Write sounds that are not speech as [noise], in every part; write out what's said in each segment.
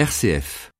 RCF.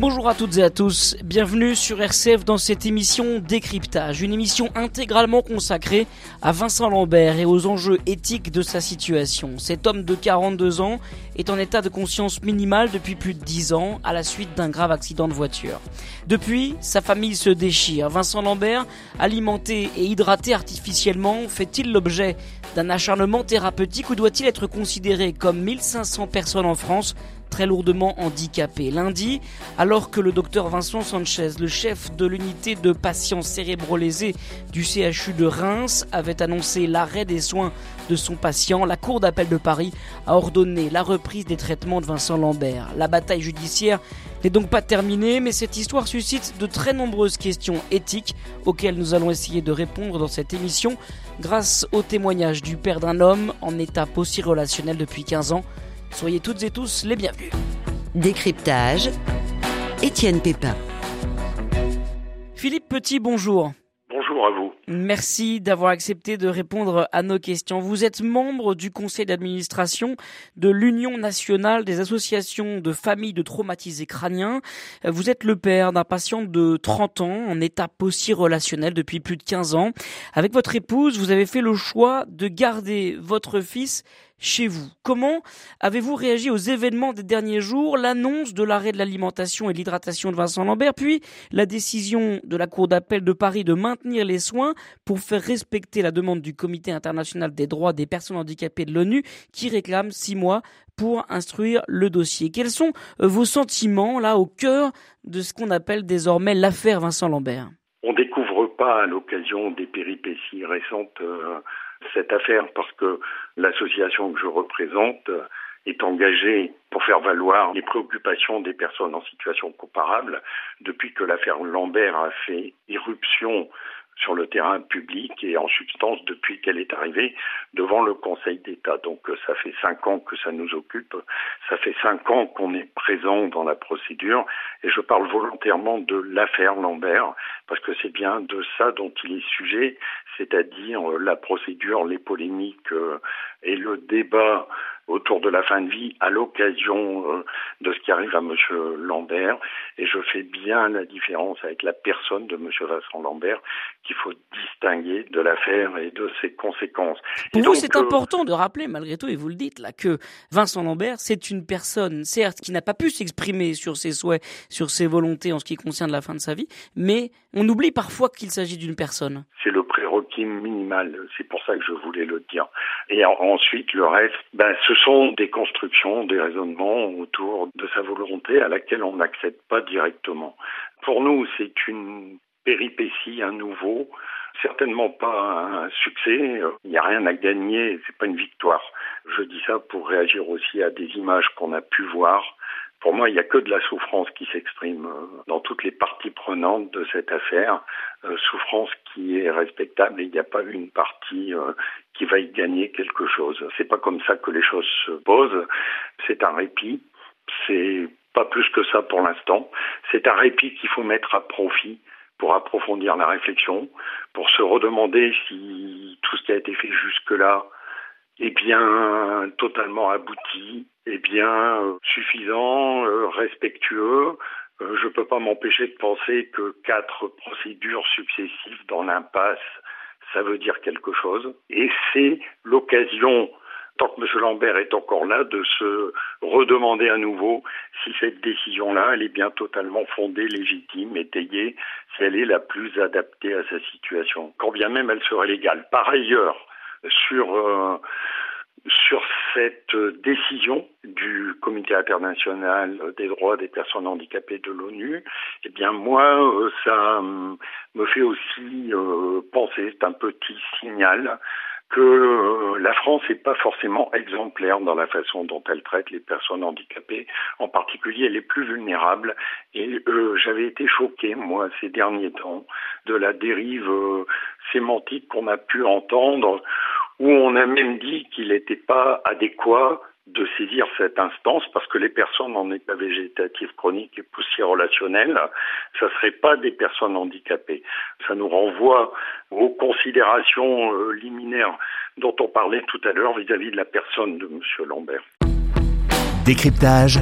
Bonjour à toutes et à tous, bienvenue sur RCF dans cette émission Décryptage, une émission intégralement consacrée à Vincent Lambert et aux enjeux éthiques de sa situation. Cet homme de 42 ans est en état de conscience minimale depuis plus de 10 ans à la suite d'un grave accident de voiture. Depuis, sa famille se déchire. Vincent Lambert, alimenté et hydraté artificiellement, fait-il l'objet d'un acharnement thérapeutique ou doit-il être considéré comme 1500 personnes en France très lourdement handicapé. Lundi, alors que le docteur Vincent Sanchez, le chef de l'unité de patients cérébro-lésés du CHU de Reims, avait annoncé l'arrêt des soins de son patient, la Cour d'appel de Paris a ordonné la reprise des traitements de Vincent Lambert. La bataille judiciaire n'est donc pas terminée, mais cette histoire suscite de très nombreuses questions éthiques auxquelles nous allons essayer de répondre dans cette émission grâce au témoignage du père d'un homme en état post-relationnel depuis 15 ans. Soyez toutes et tous les bienvenus. Décryptage, Étienne Pépin. Philippe Petit, bonjour. Bonjour à vous. Merci d'avoir accepté de répondre à nos questions. Vous êtes membre du conseil d'administration de l'Union nationale des associations de familles de traumatisés crâniens. Vous êtes le père d'un patient de 30 ans en état post-relationnel depuis plus de 15 ans. Avec votre épouse, vous avez fait le choix de garder votre fils chez vous. Comment avez-vous réagi aux événements des derniers jours, l'annonce de l'arrêt de l'alimentation et l'hydratation de Vincent Lambert, puis la décision de la Cour d'appel de Paris de maintenir les soins pour faire respecter la demande du Comité international des droits des personnes handicapées de l'ONU qui réclame six mois pour instruire le dossier? Quels sont euh, vos sentiments là au cœur de ce qu'on appelle désormais l'affaire Vincent Lambert? On découvre pas à l'occasion des péripéties récentes euh, cette affaire parce que l'association que je représente est engagée pour faire valoir les préoccupations des personnes en situation comparable depuis que l'affaire Lambert a fait irruption sur le terrain public et en substance depuis qu'elle est arrivée devant le Conseil d'État. Donc euh, ça fait cinq ans que ça nous occupe, ça fait cinq ans qu'on est présent dans la procédure et je parle volontairement de l'affaire Lambert parce que c'est bien de ça dont il est sujet, c'est-à-dire euh, la procédure, les polémiques euh, et le débat autour de la fin de vie à l'occasion euh, de ce qui arrive à M. Lambert. Et je fais bien la différence avec la personne de M. Vincent Lambert qu'il faut distinguer de l'affaire et de ses conséquences. Pour vous, c'est important de rappeler, malgré tout, et vous le dites là, que Vincent Lambert, c'est une personne, certes, qui n'a pas pu s'exprimer sur ses souhaits, sur ses volontés en ce qui concerne la fin de sa vie, mais on oublie parfois qu'il s'agit d'une personne. C'est le prérequis minimal, c'est pour ça que je voulais le dire. Et ensuite, le reste, ben, ce sont des constructions, des raisonnements autour de sa volonté à laquelle on n'accède pas directement. Pour nous, c'est une péripétie, un nouveau, certainement pas un succès. Il n'y a rien à gagner, c'est pas une victoire. Je dis ça pour réagir aussi à des images qu'on a pu voir pour moi, il n'y a que de la souffrance qui s'exprime euh, dans toutes les parties prenantes de cette affaire. Euh, souffrance qui est respectable et il n'y a pas une partie euh, qui va y gagner quelque chose. C'est pas comme ça que les choses se posent. C'est un répit. C'est pas plus que ça pour l'instant. C'est un répit qu'il faut mettre à profit pour approfondir la réflexion, pour se redemander si tout ce qui a été fait jusque-là est bien totalement abouti, est bien euh, suffisant, euh, respectueux. Euh, je ne peux pas m'empêcher de penser que quatre procédures successives dans l'impasse, ça veut dire quelque chose. Et c'est l'occasion, tant que M. Lambert est encore là, de se redemander à nouveau si cette décision-là, elle est bien totalement fondée, légitime, étayée, si elle est la plus adaptée à sa situation, quand bien même elle serait légale. Par ailleurs, sur euh, sur cette décision du Comité international des droits des personnes handicapées de l'ONU, eh bien moi, euh, ça me fait aussi euh, penser, c'est un petit signal que la France n'est pas forcément exemplaire dans la façon dont elle traite les personnes handicapées, en particulier les plus vulnérables. Et j'avais été choqué, moi, ces derniers temps, de la dérive sémantique qu'on a pu entendre où on a même dit qu'il n'était pas adéquat de saisir cette instance parce que les personnes en état végétatif chronique et poussière relationnelle, ça ne serait pas des personnes handicapées. Ça nous renvoie aux considérations euh, liminaires dont on parlait tout à l'heure vis-à-vis de la personne de M. Lambert. Décryptage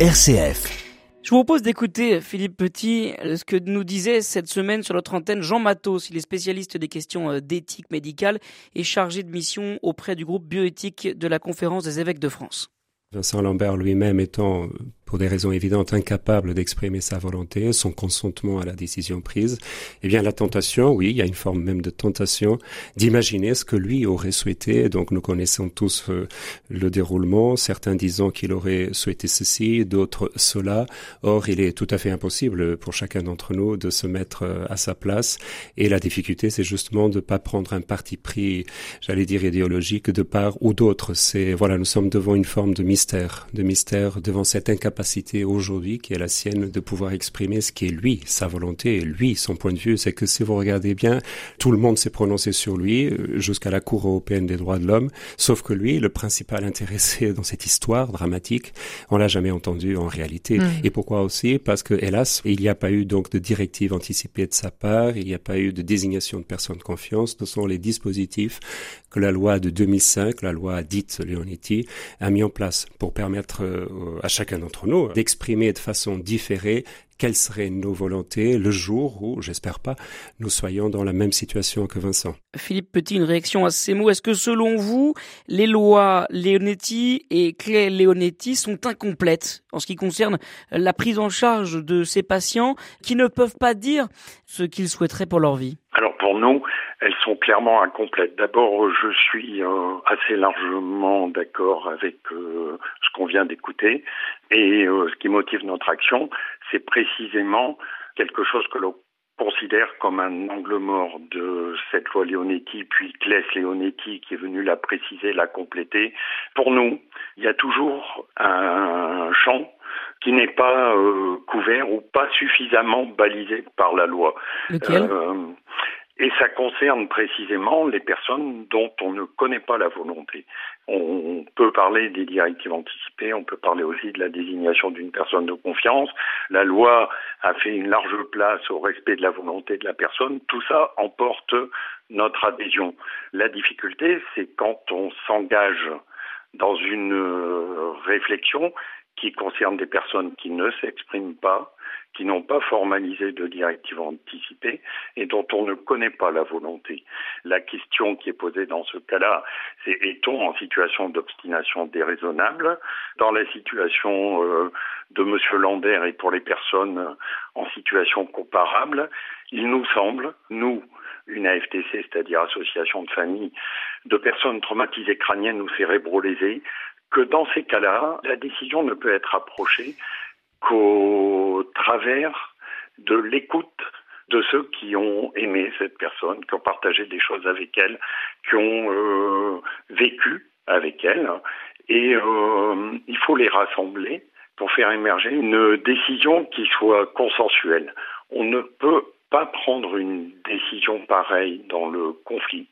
RCF. Je vous propose d'écouter, Philippe Petit, ce que nous disait cette semaine sur notre antenne Jean Matos. Il est spécialiste des questions euh, d'éthique médicale et chargé de mission auprès du groupe bioéthique de la Conférence des évêques de France. Vincent Lambert lui-même étant pour des raisons évidentes, incapable d'exprimer sa volonté, son consentement à la décision prise, eh bien la tentation, oui, il y a une forme même de tentation d'imaginer ce que lui aurait souhaité. Donc nous connaissons tous euh, le déroulement, certains disant qu'il aurait souhaité ceci, d'autres cela. Or, il est tout à fait impossible pour chacun d'entre nous de se mettre euh, à sa place. Et la difficulté, c'est justement de pas prendre un parti pris, j'allais dire idéologique, de part ou d'autre. C'est voilà, nous sommes devant une forme de mystère, de mystère devant cette incapacité capacité aujourd'hui qui est la sienne de pouvoir exprimer ce qui est lui, sa volonté, et lui, son point de vue. C'est que si vous regardez bien, tout le monde s'est prononcé sur lui euh, jusqu'à la Cour européenne des droits de l'homme, sauf que lui, le principal [laughs] intéressé dans cette histoire dramatique, on l'a jamais entendu en réalité. Mmh. Et pourquoi aussi? Parce que hélas, il n'y a pas eu donc de directive anticipée de sa part, il n'y a pas eu de désignation de personnes de confiance. Ce sont les dispositifs que la loi de 2005, la loi dite Leonetti, a mis en place pour permettre euh, à chacun d'entre nous d'exprimer de façon différée quelles seraient nos volontés le jour où, j'espère pas, nous soyons dans la même situation que Vincent. Philippe Petit, une réaction à ces mots. Est-ce que selon vous, les lois Leonetti et Clay Leonetti sont incomplètes en ce qui concerne la prise en charge de ces patients qui ne peuvent pas dire ce qu'ils souhaiteraient pour leur vie? Alors pour nous, elles sont clairement incomplètes. D'abord, je suis euh, assez largement d'accord avec euh, ce qu'on vient d'écouter et euh, ce qui motive notre action, c'est précisément quelque chose que l'on considère comme un angle mort de cette loi Leonetti, puis Claes Leonetti qui est venu la préciser, la compléter. Pour nous, il y a toujours un champ qui n'est pas couvert ou pas suffisamment balisé par la loi. Lequel? Et ça concerne précisément les personnes dont on ne connaît pas la volonté. On peut parler des directives anticipées, on peut parler aussi de la désignation d'une personne de confiance. La loi a fait une large place au respect de la volonté de la personne. Tout ça emporte notre adhésion. La difficulté, c'est quand on s'engage dans une euh, réflexion qui concerne des personnes qui ne s'expriment pas, qui n'ont pas formalisé de directive anticipée et dont on ne connaît pas la volonté. La question qui est posée dans ce cas-là, c'est est-on en situation d'obstination déraisonnable Dans la situation euh, de M. Lander et pour les personnes en situation comparable, il nous semble, nous, une AFTC, c'est-à-dire Association de familles de personnes traumatisées crâniennes ou cérébrolésées, que dans ces cas-là, la décision ne peut être approchée qu'au travers de l'écoute de ceux qui ont aimé cette personne, qui ont partagé des choses avec elle, qui ont euh, vécu avec elle. Et euh, il faut les rassembler pour faire émerger une décision qui soit consensuelle. On ne peut pas prendre une décision pareille dans le conflit.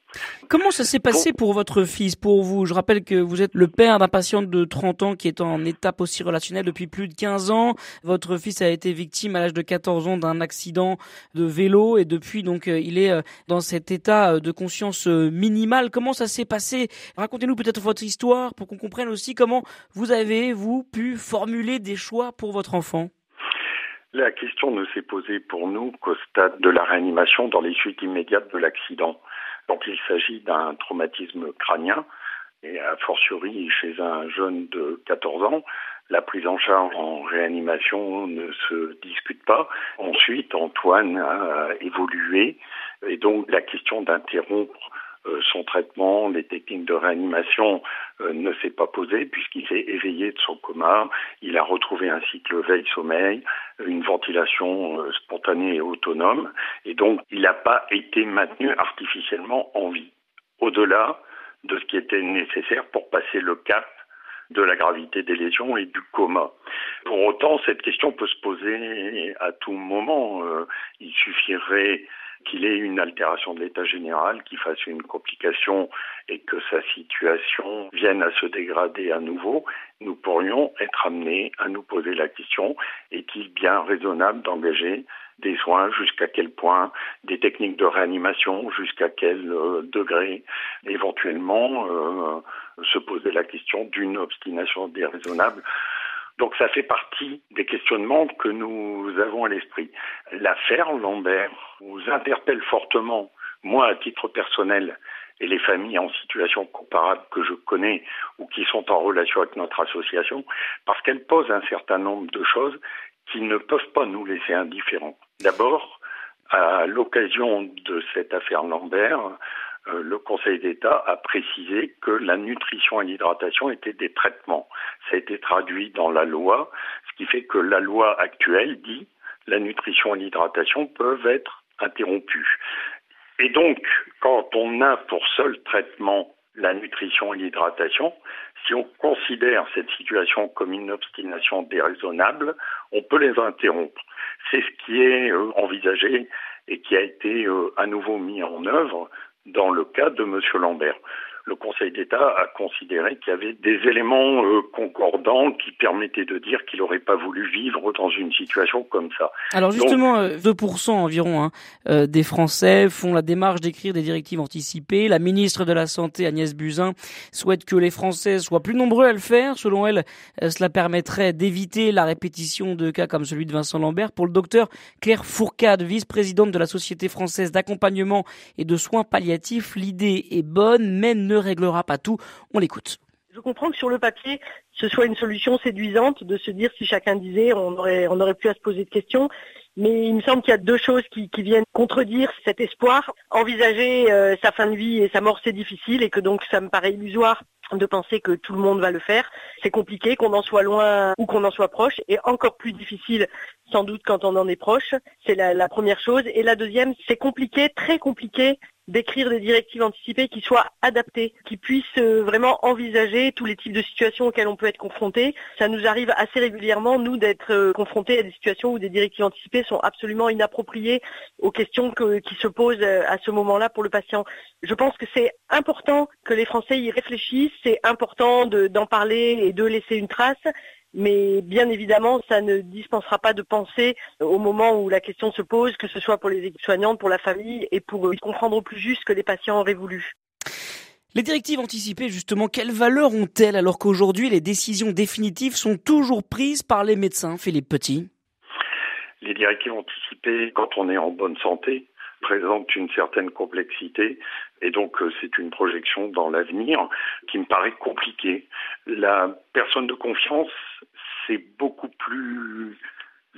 Comment ça s'est passé pour... votre fils, pour vous? Je rappelle que vous êtes le père d'un patient de 30 ans qui est en étape aussi relationnelle depuis plus de 15 ans. Votre fils a été victime à l'âge de 14 ans d'un accident de vélo et depuis donc euh, il est euh, dans cet état euh, de conscience minimale. Comment ça s'est passé? Racontez-nous peut-être votre histoire pour qu'on comprenne aussi comment vous avez vous pu formuler des choix pour votre enfant. La question ne s'est posée pour nous qu'au stade de la réanimation dans les suites immédiates de l'accident. Donc il s'agit d'un traumatisme crânien et a fortiori chez un jeune de 14 ans, la prise en charge en réanimation ne se discute pas. Ensuite, Antoine a évolué et donc la question d'interrompre son traitement, les techniques de réanimation euh, ne s'est pas posée puisqu'il s'est éveillé de son coma. Il a retrouvé un cycle veille-sommeil, une ventilation euh, spontanée et autonome, et donc il n'a pas été maintenu artificiellement en vie. Au-delà de ce qui était nécessaire pour passer le cap de la gravité des lésions et du coma. Pour autant, cette question peut se poser à tout moment. il suffirait qu'il ait une altération de l'état général, qu'il fasse une complication et que sa situation vienne à se dégrader à nouveau, nous pourrions être amenés à nous poser la question est-il bien raisonnable d'engager des soins, jusqu'à quel point, des techniques de réanimation, jusqu'à quel euh, degré, éventuellement euh, se poser la question d'une obstination déraisonnable. Donc ça fait partie des questionnements que nous avons à l'esprit. L'affaire Lambert vous interpelle fortement, moi à titre personnel, et les familles en situation comparable que je connais ou qui sont en relation avec notre association, parce qu'elle pose un certain nombre de choses qui ne peuvent pas nous laisser indifférents. D'abord, à l'occasion de cette affaire Lambert, le Conseil d'État a précisé que la nutrition et l'hydratation étaient des traitements. Ça a été traduit dans la loi, ce qui fait que la loi actuelle dit la nutrition et l'hydratation peuvent être interrompues. Et donc, quand on a pour seul traitement la nutrition et l'hydratation, si on considère cette situation comme une obstination déraisonnable, on peut les interrompre. C'est ce qui est euh, envisagé et qui a été euh, à nouveau mis en œuvre dans le cas de M. Lambert le Conseil d'État a considéré qu'il y avait des éléments euh, concordants qui permettaient de dire qu'il n'aurait pas voulu vivre dans une situation comme ça. Alors justement, 2% euh, environ hein, euh, des Français font la démarche d'écrire des directives anticipées. La ministre de la Santé, Agnès Buzyn, souhaite que les Français soient plus nombreux à le faire. Selon elle, cela permettrait d'éviter la répétition de cas comme celui de Vincent Lambert. Pour le docteur Claire Fourcade, vice-présidente de la Société française d'accompagnement et de soins palliatifs, l'idée est bonne, mais ne réglera pas tout. On l'écoute. Je comprends que sur le papier, ce soit une solution séduisante de se dire si chacun disait, on aurait, on aurait pu à se poser de questions. Mais il me semble qu'il y a deux choses qui, viennent contredire cet espoir. Envisager euh, sa fin de vie et sa mort, c'est difficile et que donc ça me paraît illusoire de penser que tout le monde va le faire. C'est compliqué, qu'on en soit loin ou qu'on en soit proche, et encore plus difficile sans doute quand on en est proche. C'est la première chose. Et la deuxième, c'est compliqué, très compliqué d'écrire des directives anticipées qui soient adaptées, qui puissent euh, vraiment envisager tous les types de situations auxquelles on peut être confronté. Ça nous arrive assez régulièrement, nous, d'être euh, confrontés à des situations où des directives anticipées sont absolument inappropriées aux questions qui se posent euh, à ce moment-là pour le patient. Je pense que c'est important que les Français y réfléchissent, c'est important d'en parler et de laisser une trace, mais bien évidemment, ça ne dispensera pas de penser au moment où la question se pose, que ce soit pour les équipes soignantes, pour la famille et pour comprendre au plus juste ce que les patients auraient voulu. Les directives anticipées, justement, quelle valeur ont-elles alors qu'aujourd'hui les décisions définitives sont toujours prises par les médecins, Philippe Petit? Les directives anticipées, quand on est en bonne santé, présentent une certaine complexité et donc euh, c'est une projection dans l'avenir qui me paraît compliquée. La personne de confiance, c'est beaucoup plus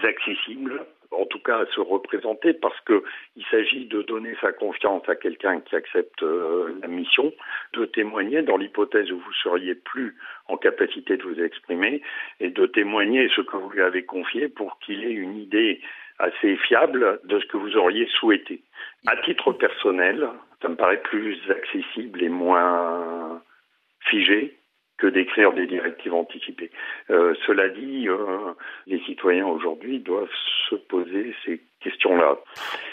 accessible, en tout cas à se représenter, parce qu'il s'agit de donner sa confiance à quelqu'un qui accepte euh, la mission, de témoigner dans l'hypothèse où vous seriez plus en capacité de vous exprimer, et de témoigner ce que vous lui avez confié pour qu'il ait une idée assez fiable de ce que vous auriez souhaité. À titre personnel, ça me paraît plus accessible et moins figé que d'écrire des directives anticipées. Euh, cela dit, euh, les citoyens aujourd'hui doivent se poser ces question-là.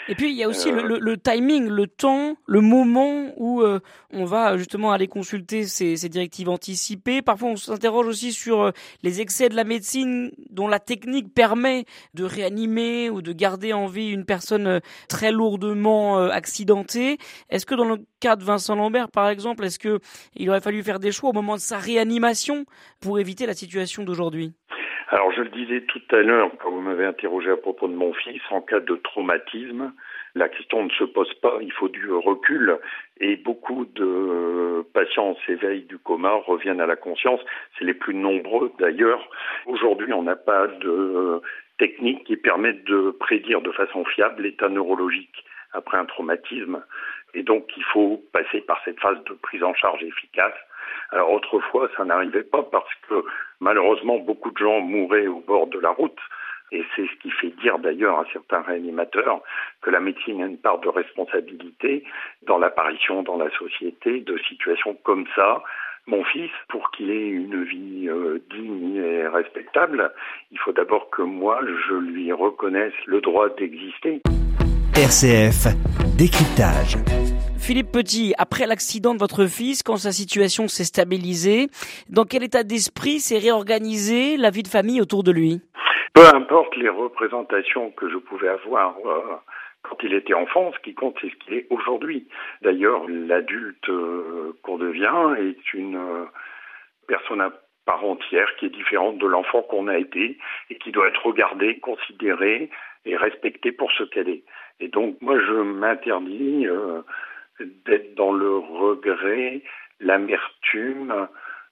Et puis il y a aussi le, le, timing, le temps, le moment où euh, on va justement aller consulter ces, ces directives anticipées. Parfois on s'interroge aussi sur euh, les excès de la médecine dont la technique permet de réanimer ou de garder en vie une personne euh, très lourdement accidentée. Est-ce que dans le cas de Vincent Lambert par exemple, est-ce que il aurait fallu faire des choix au moment de sa réanimation pour éviter la situation d'aujourd'hui? Alors je le disais tout à l'heure quand vous m'avez interrogé à propos de mon fils, en cas de traumatisme, la question ne se pose pas, il faut du recul et beaucoup de patients s'éveillent du coma, reviennent à la conscience, c'est les plus nombreux d'ailleurs. Aujourd'hui on n'a pas de technique qui permette de prédire de façon fiable l'état neurologique après un traumatisme et donc il faut passer par cette phase de prise en charge efficace alors autrefois, ça n'arrivait pas parce que malheureusement, beaucoup de gens mouraient au bord de la route. Et c'est ce qui fait dire d'ailleurs à certains réanimateurs que la médecine a une part de responsabilité dans l'apparition dans la société de situations comme ça. Mon fils, pour qu'il ait une vie euh, digne et respectable, il faut d'abord que moi, je lui reconnaisse le droit d'exister. RCF Décryptage. Philippe Petit, après l'accident de votre fils, quand sa situation s'est stabilisée, dans quel état d'esprit s'est réorganisée la vie de famille autour de lui? Peu importe les représentations que je pouvais avoir euh, quand il était enfant, ce qui compte, c'est ce qu'il est aujourd'hui. D'ailleurs, l'adulte euh, qu'on devient est une euh, personne à part entière qui est différente de l'enfant qu'on a été et qui doit être regardée, considérée et respectée pour ce qu'elle est. Et donc, moi, je m'interdis d'être dans le regret, l'amertume.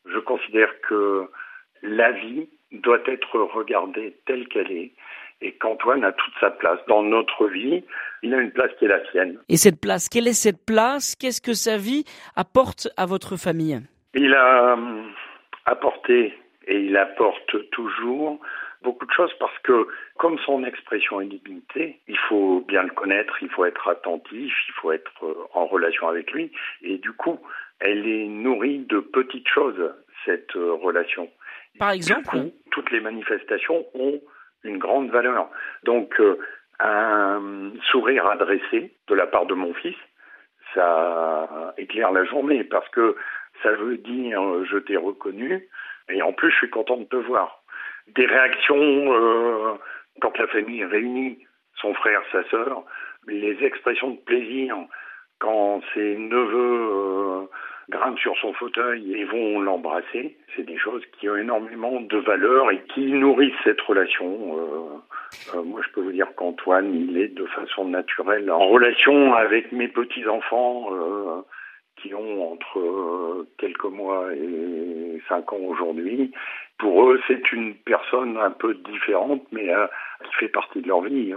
Je considère que la vie doit être regardée telle qu'elle est et qu'Antoine a toute sa place. Dans notre vie, il a une place qui est la sienne. Et cette place, quelle est cette place? Qu'est-ce que sa vie apporte à votre famille? Il a hum, apporté et il apporte toujours beaucoup de choses parce que comme son expression est limitée, il faut bien le connaître, il faut être attentif, il faut être euh, en relation avec lui et du coup, elle est nourrie de petites choses cette euh, relation. Par exemple, toutes les manifestations ont une grande valeur. Donc euh, un sourire adressé de la part de mon fils, ça éclaire la journée parce que ça veut dire je t'ai reconnu et en plus je suis content de te voir des réactions euh, quand la famille réunit son frère, sa sœur, les expressions de plaisir quand ses neveux euh, grimpent sur son fauteuil et vont l'embrasser, c'est des choses qui ont énormément de valeur et qui nourrissent cette relation. Euh, euh moi, je peux vous dire qu'Antoine, il est de façon naturelle en relation avec mes petits-enfants euh, qui ont entre quelques mois et cinq ans aujourd'hui pour eux, c'est une personne un peu différente, mais euh, qui fait partie de leur vie. Euh.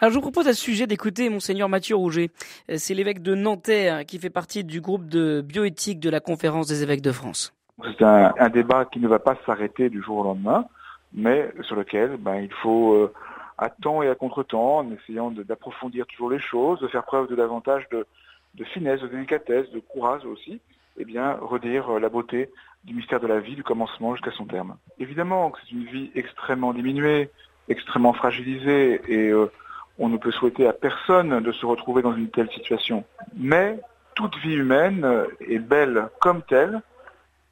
Alors je vous propose à ce sujet d'écouter monseigneur Mathieu Rouget. Euh, c'est l'évêque de Nanterre qui fait partie du groupe de bioéthique de la conférence des évêques de France. C'est un, débat qui ne va pas s'arrêter du jour au lendemain, mais sur lequel ben, il faut à temps et à contre-temps, en essayant d'approfondir toujours les choses, de faire preuve de davantage de, de finesse, de délicatesse, de courage aussi, eh bien, redire la beauté du mystère de la vie du commencement jusqu'à son terme. Évidemment que c'est une vie extrêmement diminuée, extrêmement fragilisée, et euh, on ne peut souhaiter à personne de se retrouver dans une telle situation. Mais toute vie humaine est belle comme telle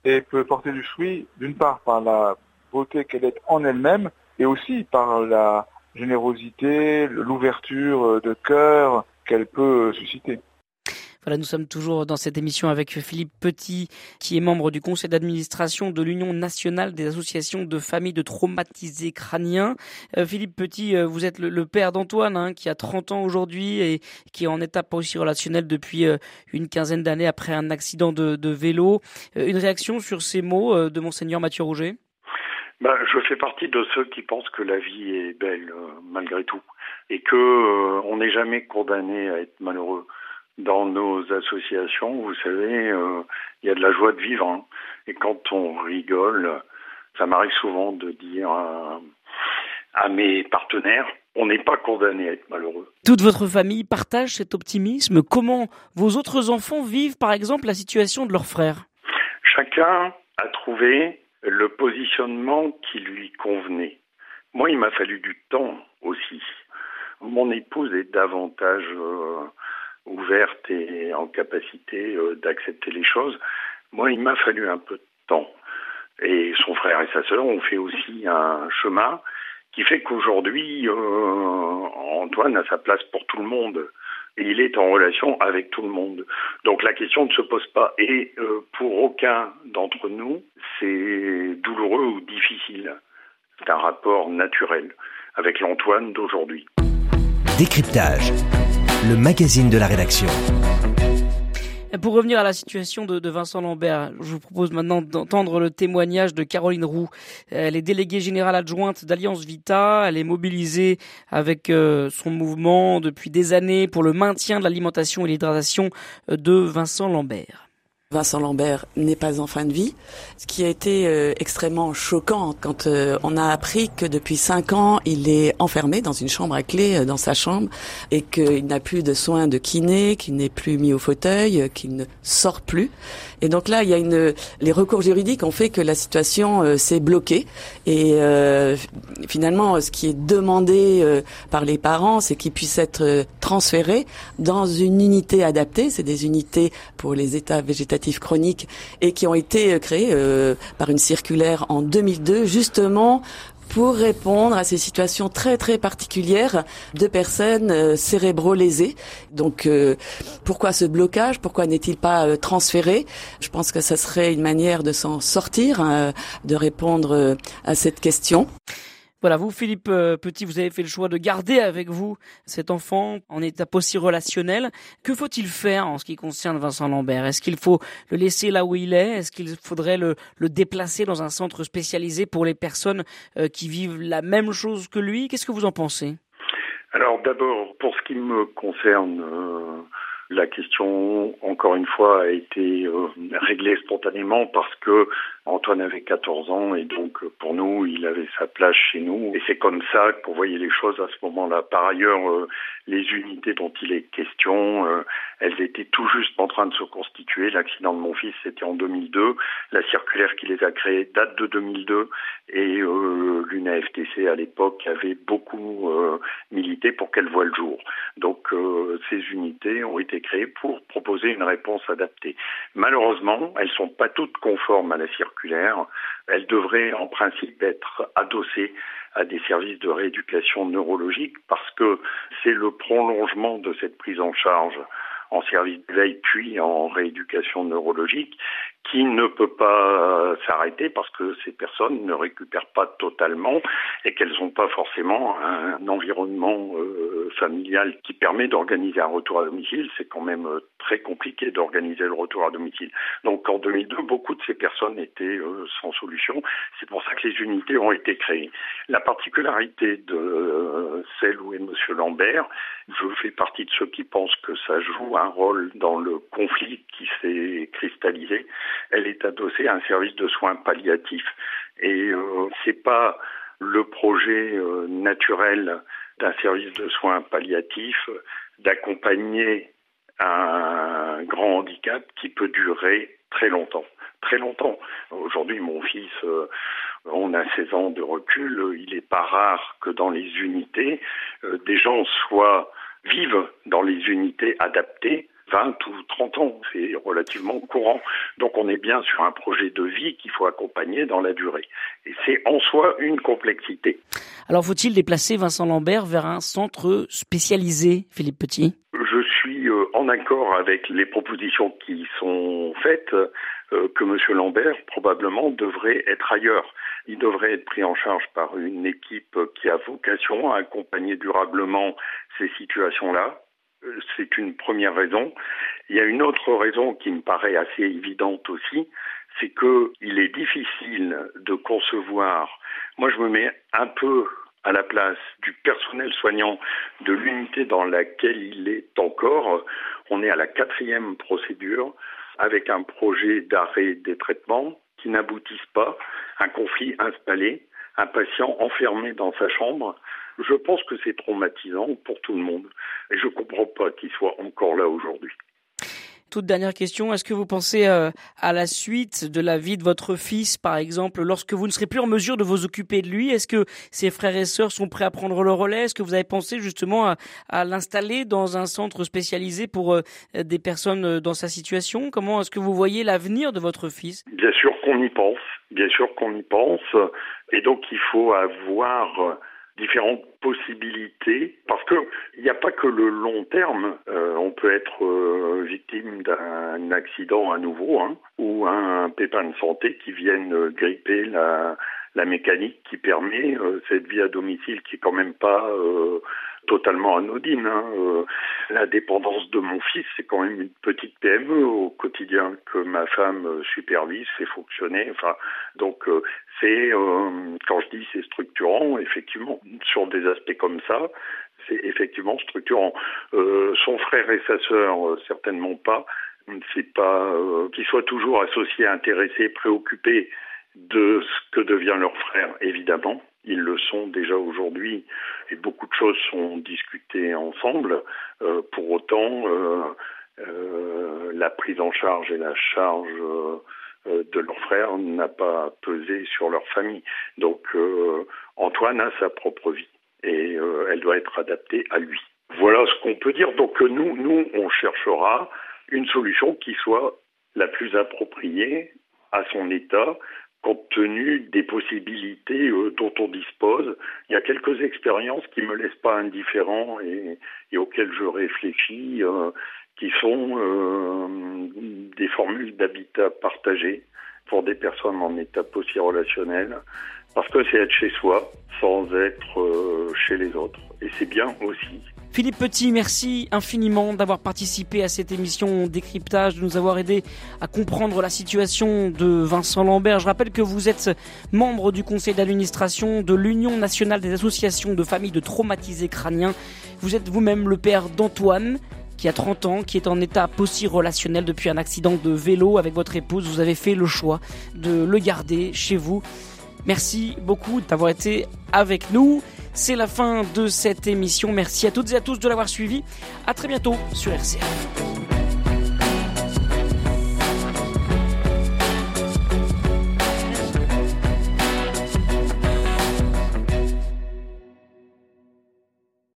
et peut porter du fruit, d'une part par la beauté qu'elle est en elle-même, et aussi par la générosité, l'ouverture de cœur qu'elle peut susciter. Nous sommes toujours dans cette émission avec Philippe Petit, qui est membre du conseil d'administration de l'Union nationale des associations de familles de traumatisés crâniens. Euh, Philippe Petit, euh, vous êtes le, père d'Antoine, hein, qui a 30 ans aujourd'hui et qui est en étape aussi relationnelle depuis euh, une quinzaine d'années après un accident de, de vélo. une réaction sur ces mots de monseigneur Mathieu Rouget? Ben, je fais partie de ceux qui pensent que la vie est belle malgré tout et que on n'est jamais condamné à être malheureux dans nos associations, vous savez, euh, il y a de la joie de vivre. Hein. Et quand on rigole, ça m'arrive souvent de dire à, mes partenaires, on n'est pas condamné à être malheureux. Toute votre famille partage cet optimisme. Comment vos autres enfants vivent, par exemple, la situation de leurs frères? Chacun a trouvé le positionnement qui lui convenait. Moi, il m'a fallu du temps aussi. Mon épouse est davantage euh, ouverte et en capacité euh, d'accepter les choses. Moi, il m'a fallu un peu de temps. Et son frère et sa sœur ont fait aussi un chemin qui fait qu'aujourd'hui, euh, Antoine a sa place pour tout le monde. Et il est en relation avec tout le monde. Donc la question ne se pose pas. Et euh, pour aucun d'entre nous, c'est douloureux ou difficile. C'est un rapport naturel avec l'Antoine d'aujourd'hui. Décryptage le magazine de la rédaction. Pour revenir à la situation de, Vincent Lambert, je vous propose maintenant d'entendre le témoignage de Caroline Roux. Elle est déléguée générale adjointe d'Alliance Vita. Elle est mobilisée avec euh, son mouvement depuis des années pour le maintien de l'alimentation et l'hydratation euh, de Vincent Lambert. Vincent Lambert n'est pas en fin de vie, ce qui a été euh, extrêmement choquant quand euh, on a appris que depuis cinq ans, il est enfermé dans une chambre à clé euh, dans sa chambre et qu'il n'a plus de soins de kiné, qu'il n'est plus mis au fauteuil, qu'il ne sort plus. Et donc là, il y a une, les recours juridiques ont fait que la situation s'est bloquée et finalement, ce qui est demandé par les parents, c'est qu'il puisse être transférés dans une unité adaptée. C'est des unités pour les états végétatifs chroniques et qui ont été créées par une circulaire en 2002, justement pour répondre à ces situations très très particulières de personnes euh, cérébro-lésées. Donc euh, pourquoi ce blocage? Pourquoi n'est-il pas euh, transféré? Je pense que ça serait une manière de s'en sortir, hein, de répondre à cette question. Voilà, vous, Philippe euh, Petit, vous avez fait le choix de garder avec vous cet enfant en étape aussi relationnel. Que faut-il faire en ce qui concerne Vincent Lambert? Est-ce qu'il faut le laisser là où il est? Est-ce qu'il faudrait le, déplacer dans un centre spécialisé pour les personnes euh, qui vivent la même chose que lui? Qu'est-ce que vous en pensez? Alors d'abord, pour ce qui me concerne, euh, la question, encore une fois, a été réglée spontanément parce que Antoine avait 14 ans et donc pour nous, il avait sa place chez nous. Et c'est comme ça qu'on voyait les choses à ce moment-là. Par ailleurs, euh, les unités dont il est question, euh, elles étaient tout juste en train de se constituer. L'accident de mon fils, c'était en 2002. La circulaire qui les a créées date de 2002 et euh, l'UNAFTC à l'époque avait beaucoup milité pour qu'elle voie le jour. Donc ces unités ont été créées pour proposer une réponse adaptée. Malheureusement, elles sont pas toutes conformes à la circulaire elle devrait en principe être adossée à des services de rééducation neurologique parce que c'est le prolongement de cette prise en charge en service de veille puis en rééducation neurologique qui ne peut pas s'arrêter parce que ces personnes ne récupèrent pas totalement et qu'elles n'ont pas forcément un environnement euh, familial qui permet d'organiser un retour à domicile. C'est quand même euh, très compliqué d'organiser le retour à domicile. Donc en 2002, beaucoup de ces personnes étaient euh, sans solution. C'est pour ça que les unités ont été créées. La particularité de celle où est M. Lambert, je fais partie de ceux qui pensent que ça joue un rôle dans le conflit qui s'est cristallisé elle est adossée à un service de soins palliatifs. Et euh, c'est pas le projet euh, naturel d'un service de soins palliatifs d'accompagner un grand handicap qui peut durer très longtemps. Très longtemps. Aujourd'hui, mon fils, euh, on a 16 ans de recul. Il n'est pas rare que dans les unités, euh, des gens soient vivent dans les unités adaptées 20 ou 30 ans. C'est relativement courant. Donc on est bien sur un projet de vie qu'il faut accompagner dans la durée. Et c'est en soi une complexité. Alors faut-il déplacer Vincent Lambert vers un centre spécialisé, Philippe Petit? Je suis euh, en accord avec les propositions qui sont faites euh, que M. Lambert probablement devrait être ailleurs. Il devrait être pris en charge par une équipe qui a vocation à accompagner durablement ces situations-là, c'est une première raison. Il y a une autre raison qui me paraît assez évidente aussi, c'est qu'il est difficile de concevoir. Moi, je me mets un peu à la place du personnel soignant de l'unité dans laquelle il est encore. On est à la quatrième procédure avec un projet d'arrêt des traitements qui n'aboutissent pas, un conflit installé, un patient enfermé dans sa chambre je pense que c'est traumatisant pour tout le monde. Et je ne comprends pas qu'il soit encore là aujourd'hui. Toute dernière question, est-ce que vous pensez euh, à la suite de la vie de votre fils, par exemple, lorsque vous ne serez plus en mesure de vous occuper de lui Est-ce que ses frères et sœurs sont prêts à prendre le relais? Est-ce que vous avez pensé justement à, l'installer dans un centre spécialisé pour euh, des personnes euh, dans sa situation? Comment est-ce que vous voyez l'avenir de votre fils? Bien sûr qu'on y pense, bien sûr qu'on y pense, et donc il faut avoir différentes possibilités parce que il n'y a pas que le long terme. Euh, on peut être euh, victime d'un accident à nouveau hein, ou un pépin de santé qui vienne gripper la, la mécanique qui permet euh, cette vie à domicile qui est quand même pas totalement anodine. Hein. Euh, la dépendance de mon fils, c'est quand même une petite PME au quotidien que ma femme euh, supervise, fait fonctionner. Enfin, donc euh, c'est quand je dis c'est structurant, effectivement, sur des aspects comme ça, c'est effectivement structurant. son frère et sa sœur, certainement pas. C'est pas qu'ils soient toujours associés, intéressés, préoccupés de ce que devient leur frère, évidemment. Ils le sont déjà aujourd'hui et beaucoup de choses sont discutées ensemble. Euh, pour autant, euh, euh, la prise en charge et la charge de leur frère n'a pas pesé sur leur famille. Donc Antoine a sa propre vie et elle doit être adaptée à lui. Voilà ce qu'on peut dire. Donc nous, nous, on cherchera une solution qui soit la plus appropriée à son état, compte des possibilités euh, dont on dispose. Il y a quelques expériences qui me laissent pas indifférent et, auxquelles je réfléchis, euh, qui sont euh, des formules d'habitat partagé pour des personnes en état post-relationnel, parce que c'est être chez soi sans être chez les autres. Et c'est bien aussi. Philippe Petit, merci infiniment d'avoir participé à cette émission décryptage, de nous avoir aidé à comprendre la situation de Vincent Lambert. Je rappelle que vous êtes membre du conseil d'administration de l'Union nationale des associations de familles de traumatisés crâniens. Vous êtes vous-même le père d'Antoine qui a 30 ans, qui est en état post-relationnel depuis un accident de vélo avec votre épouse. Vous avez fait le choix de le garder chez vous. Merci beaucoup d'avoir été avec nous. C'est la fin de cette émission. Merci à toutes et à tous de l'avoir suivi. À très bientôt sur RCF.